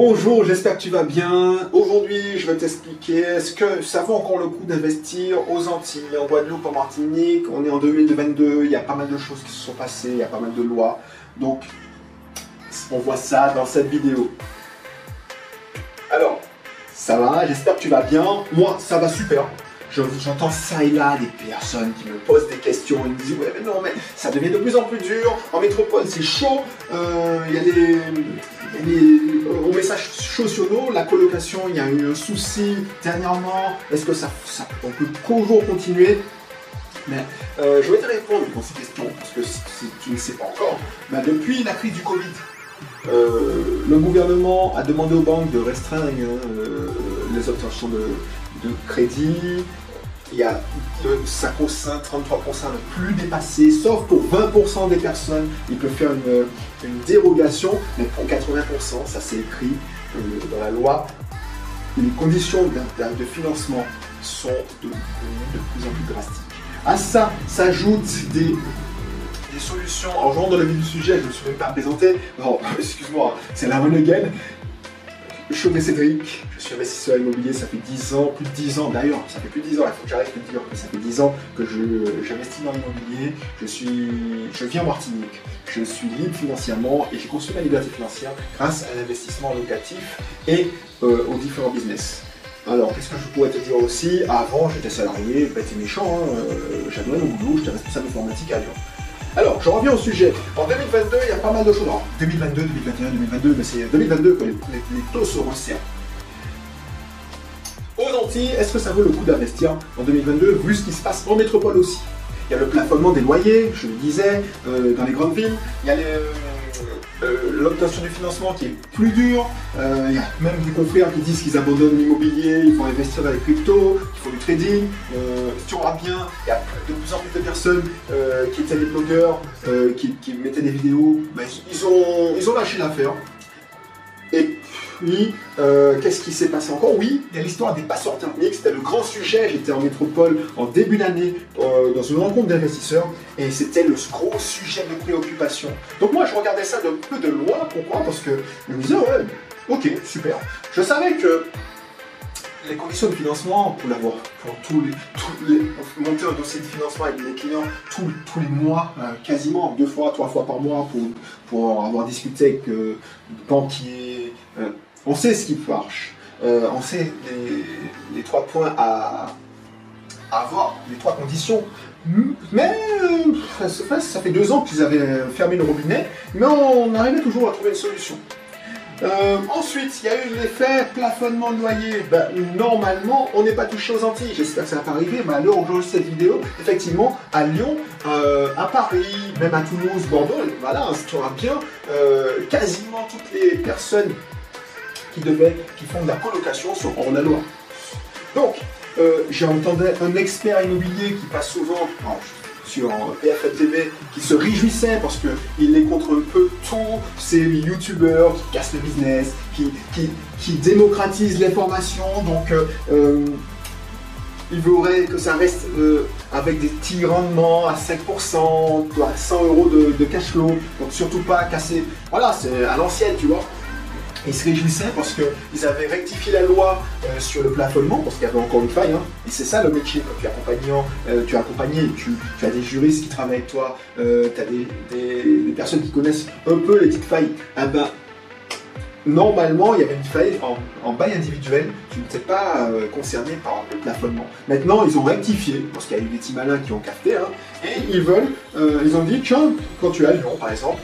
Bonjour, j'espère que tu vas bien. Aujourd'hui, je vais t'expliquer est-ce que ça vaut encore le coup d'investir aux Antilles, en Guadeloupe, en Martinique? On est en 2022, il y a pas mal de choses qui se sont passées, il y a pas mal de lois. Donc, on voit ça dans cette vidéo. Alors, ça va, j'espère que tu vas bien. Moi, ça va super. J'entends ça et là des personnes qui me posent des questions et me disent ouais mais non mais ça devient de plus en plus dur, en métropole c'est chaud, euh, il y a des, chaud sur nous, la colocation, il y a eu un souci dernièrement, est-ce que ça, on peut toujours continuer? Mais euh, je vais te répondre à ces questions parce que si, tu ne sais pas encore, depuis la crise du Covid, euh, le gouvernement a demandé aux banques de restreindre les obtentions de, de crédit, il y a le 5%, 33% ne plus dépassé, sauf pour 20% des personnes, ils peuvent faire une, dérogation, mais pour 80%, ça c'est écrit euh, dans la loi, les conditions de, financement sont de, plus en plus drastiques. À ça s'ajoutent des, solutions. En jouant dans le vif du sujet, je ne me suis même pas présenté. Non, excuse-moi, c'est la again. Je suis Cédric, je suis investisseur immobilier, ça fait 10 ans, plus de 10 ans d'ailleurs, ça fait plus de 10 ans, il faut que j'arrête de dire que ça fait 10 ans que j'investis dans l'immobilier, je suis, je vis en Martinique, je suis libre financièrement et j'ai construit ma liberté financière grâce à l'investissement locatif et euh, aux différents business. Alors, qu'est-ce que je pourrais te dire aussi? Avant, j'étais salarié, bête et méchant, hein, euh, j'adorais mon boulot, j'étais responsable informatique à Lyon. Alors, je reviens au sujet. En 2022, il y a pas mal de choses. En 2022, 2021, 2022, mais c'est 2022 que les, taux se resserrent. Aux Antilles, est-ce que ça vaut le coup d'investir en 2022, vu ce qui se passe en métropole aussi? Il y a le plafonnement des loyers, je le disais, euh, dans les grandes villes. Il y a les, l'obtention du financement qui est plus dur. Euh, il y a même des confrères qui disent qu'ils abandonnent l'immobilier, ils vont investir dans les cryptos, qu'ils font du trading. Euh, si tu regardes bien, il y a de plus en plus de personnes qui étaient des blogueurs, qui, mettaient des vidéos. Ben, ils, ont, ils ont lâché l'affaire. Puis, euh, qu'est-ce qui s'est passé encore Oui, il y a l'histoire des passeurs thermiques, c'était le grand sujet. J'étais en métropole en début d'année euh, dans une rencontre d'investisseurs et c'était le gros sujet de préoccupation. Donc moi, je regardais ça de peu de loin. Pourquoi? Parce que je me disais, ouais, ok, super. Je savais que les conditions de financement pour l'avoir, pour tous les, monter un dossier de financement avec les clients tous, les mois, euh, quasiment deux fois, trois fois par mois pour, pour avoir discuté avec euh, banquiers. Euh, on sait ce qui marche. on sait les, trois points à, avoir, les trois conditions. Mais ça fait deux ans qu'ils avaient fermé le robinet, mais on arrivait toujours à trouver une solution. Euh, ensuite, il y a eu l'effet plafonnement de. Ben, normalement, on n'est pas touché aux Antilles. J'espère que ça va pas arriver, mais à l'heure où cette vidéo, effectivement, à Lyon, euh, à Paris, même à Toulouse, Bordeaux, voilà, auras bien euh, quasiment toutes les personnes qui devaient, qui font de la colocation la loi. Donc, j'ai entendu un expert immobilier qui passe souvent, sur BFM TV qui se réjouissait parce qu'il est contre un peu tous ces youtubeurs qui cassent le business, qui, qui, démocratisent l'information. Donc, euh, euh, il voudrait que ça reste euh, avec des petits rendements à 5%, à 100 euros de, de cash flow. Donc, surtout pas casser. Voilà, c'est à l'ancienne, tu vois. Ils se réjouissaient parce qu'ils avaient rectifié la loi euh, sur le plafonnement, parce qu'il y avait encore une faille. Hein. Et c'est ça le métier. Quand tu es accompagnant, euh, tu es accompagné, tu, as des juristes qui travaillent avec toi, euh, tu as des, personnes qui connaissent un peu les petites failles. Ah ben, normalement, il y avait une faille en, bail individuel, tu n'étais pas concerné par le plafonnement. Maintenant, ils ont rectifié, parce qu'il y a eu des petits malins qui ont capté, hein, et ils veulent, ils ont dit, tiens, quand tu es à Lyon, par exemple,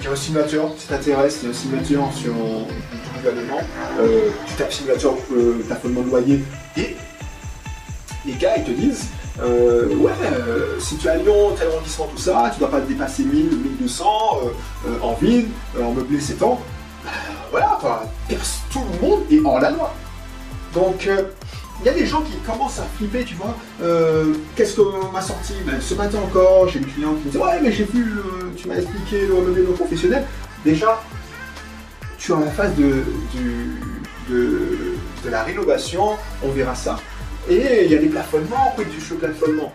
tu as un simulateur, si t'intéresse, un simulateur sur le gouvernement, euh, tu tapes simulateur euh, plafonnement de loyer et les gars ils te disent euh, ouais si tu es à Lyon, tel arrondissement, tout ça, tu dois pas dépasser 1000, 1200 en ville, en meublé 7 ans. Voilà, tout le monde est hors la loi. Donc il y a des gens qui commencent à flipper, tu vois. Euh, qu'est-ce que m'a sorti? Ben, Ce matin encore, j'ai une cliente qui me dit Ouais, mais j'ai vu, tu m'as expliqué le non professionnel. Déjà, tu es en la phase de, de, la rénovation, on verra ça. Et il y a des plafonnements, quoi, du plafonnement.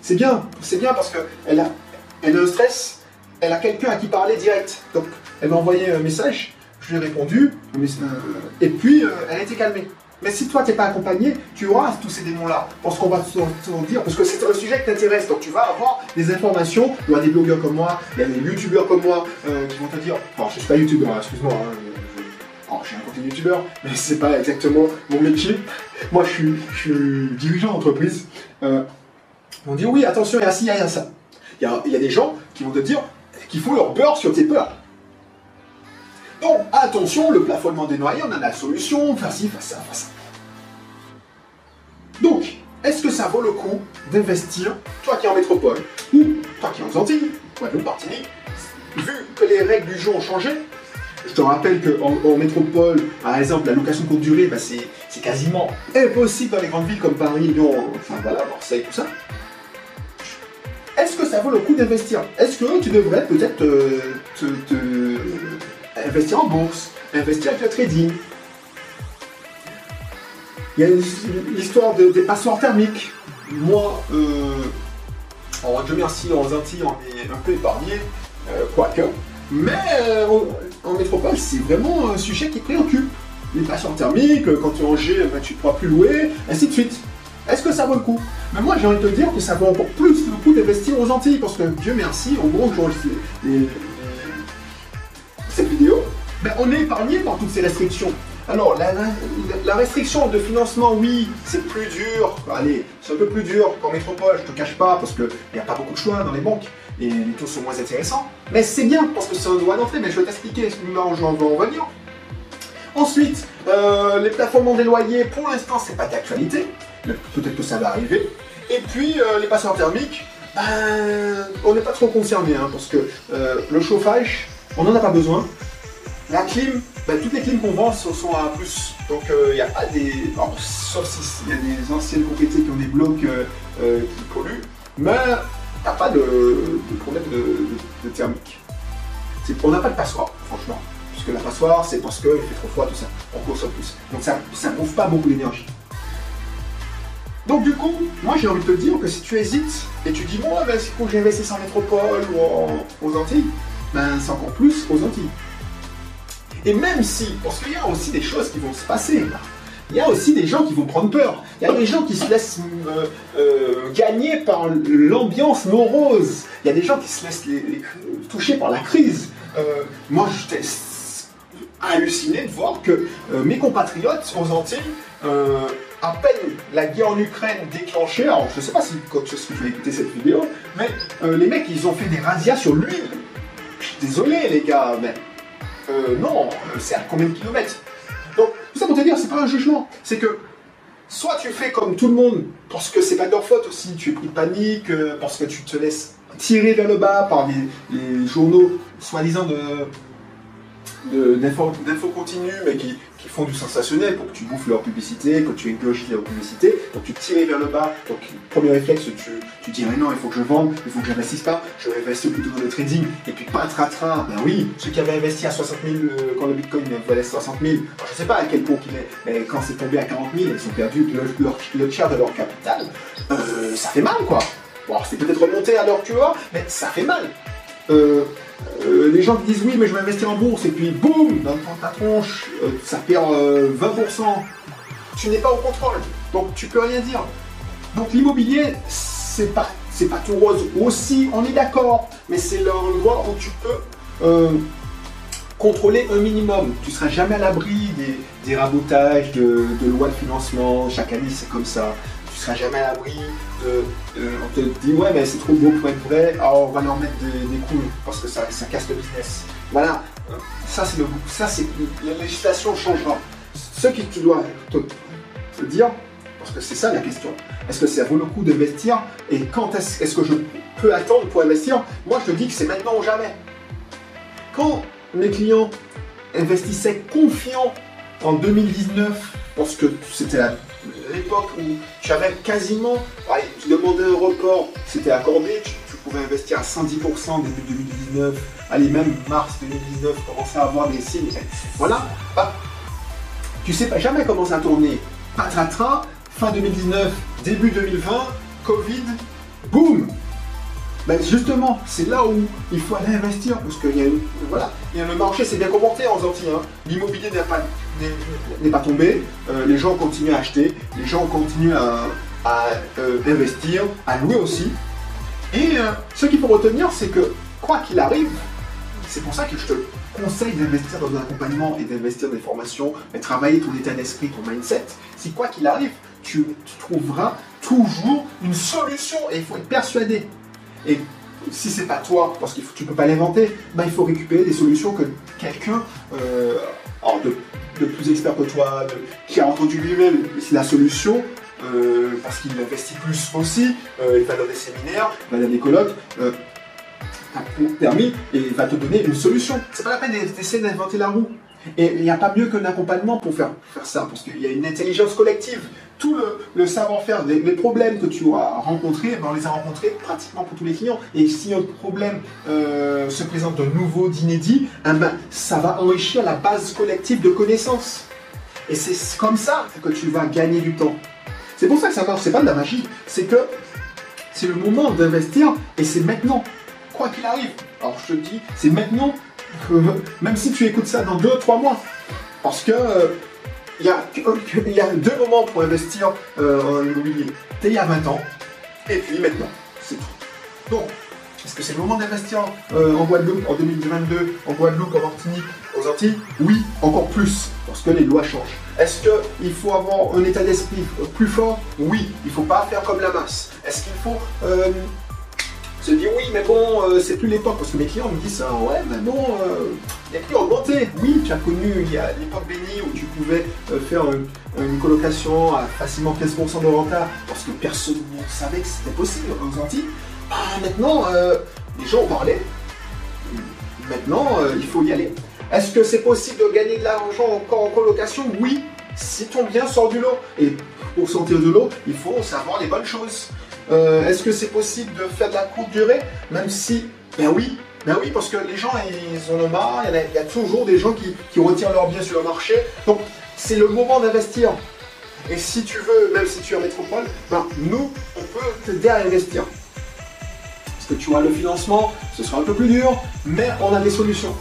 C'est bien, c'est bien parce qu'elle a, elle a un stress, elle a quelqu'un à qui parler direct. Donc, elle m'a envoyé un message je lui ai répondu, euh, et puis euh, elle a été calmée. Mais si toi, tu n'es pas accompagné, tu auras tous ces démons-là. Parce qu'on va te dire, parce que c'est un sujet qui t'intéresse. Donc tu vas avoir des informations. Il y a des blogueurs comme moi, il y a des youtubeurs comme moi euh, qui vont te dire, bon, je suis pas youtubeur, hein, excuse-moi. Hein, je... je suis un côté youtubeur, mais c'est pas exactement mon métier. Moi, je suis, je suis dirigeant d'entreprise. Euh, on dit, oui, attention, il y a ci, il y a ça. Il y a, il y a des gens qui vont te dire, qui font leur beurre sur tes peurs. Attention, le plafonnement des noyers, on a la solution, ci, faire ça, faire ça. Donc, est-ce que ça vaut le coup d'investir, toi qui es en métropole, ou toi qui es en Antilles, Guadeloupe, Martinique, vu que les règles du jeu ont changé? Je te rappelle qu'en en, métropole, par exemple, la location courte durée, bah, c'est quasiment impossible dans les grandes villes comme Paris, Lyon, enfin voilà, Marseille, tout ça. Est-ce que ça vaut le coup d'investir? Est-ce que tu devrais peut-être te, investir en bourse, investir avec le trading il y a l'histoire des passoires thermiques. Moi, euh, en Dieu merci, en Antilles, on est un peu épargné, euh, quoique. Mais euh, en métropole, c'est vraiment un sujet qui préoccupe. Les passoires thermiques, quand tu es en G, ben, tu ne pourras plus louer, ainsi de suite. Est-ce que ça vaut le coup? Mais moi, j'ai envie de te dire que ça vaut encore plus le coup d'investir aux Antilles, parce que Dieu merci, j'enregistre cette vidéo, ben, on est épargné par toutes ces restrictions. Alors, la, restriction de financement, oui, c'est plus dur. Allez, c'est un peu plus dur qu'en métropole, je te cache pas, parce qu'il n'y a pas beaucoup de choix dans les banques et les taux sont moins intéressants. Mais c'est bien, parce que c'est un droit d'entrée, mais je vais t'expliquer ce moment j'en vais en revenir. Ensuite, euh, les plafonnements des loyers, pour l'instant, c'est pas d'actualité. Peut-être que ça va arriver. Et puis, euh, les passeurs thermiques, ben, on n'est pas trop concerné, hein, parce que euh, le chauffage, on n'en a pas besoin. La clim, ben, toutes les clims qu'on vend sont à plus. Donc il euh, n'y a pas des. sauf s'il y a des anciennes propriétés qui ont des blocs euh, euh, qui polluent, mais a pas de, problème de, thermique. On n'a pas de passoire, franchement. Puisque la passoire, c'est parce qu'il fait trop froid, tout ça. On consomme plus. Donc ça ne bouffe pas beaucoup d'énergie. Donc du coup, moi j'ai envie de te dire que si tu hésites et tu dis bon, ben, c'est que j'investisse en métropole ou aux Antilles, ben c'est encore plus aux Antilles. Et même si, parce qu'il y a aussi des choses qui vont se passer. Il y a aussi des gens qui vont prendre peur. Il y a des gens qui se laissent euh, euh, gagner par l'ambiance morose. Il y a des gens qui se laissent toucher par la crise. Euh, moi, j'étais halluciné de voir que mes compatriotes aux Antilles, à peine la guerre en Ukraine déclenchée, alors je ne sais pas si, si tu as écouté cette vidéo, mais les mecs, ils ont fait des razzias sur l'huile. Je suis désolé, les gars, mais euh, non, euh, c'est à combien de kilomètres Donc, tout ça pour te dire, c'est pas un jugement. C'est que soit tu fais comme tout le monde, parce que c'est pas de leur faute aussi, tu es pris de panique, euh, parce que tu te laisses tirer vers le bas par les journaux soi-disant de d'infos continues, mais qui, font du sensationnel pour que tu bouffes leur publicité, que tu égorges leur publicité. Donc tu tires vers le bas. Donc, premier réflexe, tu, tu dis mais non, il faut que je vende, il faut que j'investisse pas, je vais investir plutôt dans le trading. Et puis pas tra ben oui, ceux qui avaient investi à 60 000 euh, quand le bitcoin valait 60 000, je je sais pas à quel point il est, mais quand c'est tombé à 40 000, ils ont perdu le, tiers de leur capital. Euh, ça fait mal quoi. Bon, c'est peut-être remonté à tu vois, mais ça fait mal. Euh, les gens qui disent oui mais je vais investir en bourse et puis boum dans ta tronche ça perd 20% tu n'es pas au contrôle donc tu peux rien dire donc l'immobilier c'est pas c'est pas tout rose. Aussi on est d'accord mais c'est l'endroit où tu peux contrôler un minimum. Tu seras jamais à l'abri des, rabotages de, lois de financement. Chaque année c'est comme ça. Tu seras jamais à l'abri de, On te dit, ouais, mais c'est trop beau pour être vrai, alors on va leur mettre des, coups parce que ça, casse le business. Voilà, ça c'est le ça c'est la législation changera. Ce que tu dois te, dire, parce que c'est ça la question, est-ce que ça vaut le coup d'investir et quand est-ce est que je peux attendre pour investir? Moi je te dis que c'est maintenant ou jamais. Quand mes clients investissaient confiants en 2019, parce que c'était l'époque où tu avais quasiment, tu demandais un report, c'était accordé, tu, pouvais investir à 110% début 2019, allez même mars 2019, commencer à avoir des signes. Voilà, bah, tu sais pas jamais comment ça a tourné. Fin 2019, début 2020, Covid, boum Ben justement, c'est là où il faut aller investir, parce que y a, voilà, y le marché s'est bien comporté en Antilles. Hein. L'immobilier n'est pas, tombé, euh, les gens continuent à acheter, les gens continuent à, euh, investir, à louer aussi. Et euh, ce qu'il faut retenir, c'est que quoi qu'il arrive, c'est pour ça que je te conseille d'investir dans un accompagnement et d'investir dans des formations, et travailler ton état d'esprit, ton mindset. Si quoi qu'il arrive, tu, trouveras toujours une solution et il faut être persuadé. Et si c'est pas toi, parce que tu peux pas l'inventer, ben il faut récupérer des solutions que quelqu'un euh, de, plus expert que toi, qui a entendu lui-même la solution, euh, parce qu'il investit plus aussi, euh, il va dans des séminaires, il va dans des colloques, permis et il va te donner une solution. C'est pas la peine d'essayer d'inventer la roue. Et il n'y a pas mieux qu'un accompagnement pour faire, faire ça, parce qu'il y a une intelligence collective. Tout le, savoir-faire, les, problèmes que tu as rencontrés, ben, on les a rencontrés pratiquement pour tous les clients. Et si un problème euh, se présente de nouveau, d'inédit, eh ben, ça va enrichir la base collective de connaissances. Et c'est comme ça que tu vas gagner du temps. C'est pour ça que ça marche, c'est pas de la magie, c'est que c'est le moment d'investir et c'est maintenant quoi qu'il arrive. Alors je te dis, c'est maintenant, même si tu écoutes ça dans 2-3 mois, parce que il euh, y, a, deux moments pour investir euh, en immobilier. T'es il y a 20 ans, et puis maintenant, c'est tout. Donc, est-ce que c'est le moment d'investir euh, en Guadeloupe en 2022, en Guadeloupe, en Martinique, aux Antilles? Oui, encore plus, parce que les lois changent. Est-ce qu'il faut avoir un état d'esprit plus fort? Oui, il ne faut pas faire comme la masse. Est-ce qu'il faut se dire oui, mais bon, euh, c'est plus l'époque. Parce que mes clients me disent ça, ouais, mais bon, euh, les prix ont augmenté. Oui, tu as connu, il y a l'époque bénie où tu pouvais euh, faire une, colocation à facilement 15% de renta parce que personne ne savait que c'était possible aux Antilles. Ah, maintenant, les gens ont parlé. Maintenant, il faut y aller. Est-ce que c'est possible de gagner de l'argent encore en colocation? Oui, si ton bien sort du lot. Et pour sortir de l'eau, il faut savoir les bonnes choses. Euh, est-ce que c'est possible de faire de la courte durée Même si, ben oui, ben oui, parce que les gens, ils en ont marre, il y, a, toujours des gens qui, retirent leurs biens sur le marché. Donc, c'est le moment d'investir. Et si tu veux, même si tu es en métropole, ben, nous, on peut t'aider à investir. Parce que tu vois, le financement, ce sera un peu plus dur, mais on a des solutions.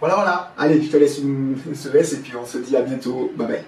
Voilà, voilà. Allez, je te laisse une, laisse et puis on se dit à bientôt. Bye bye.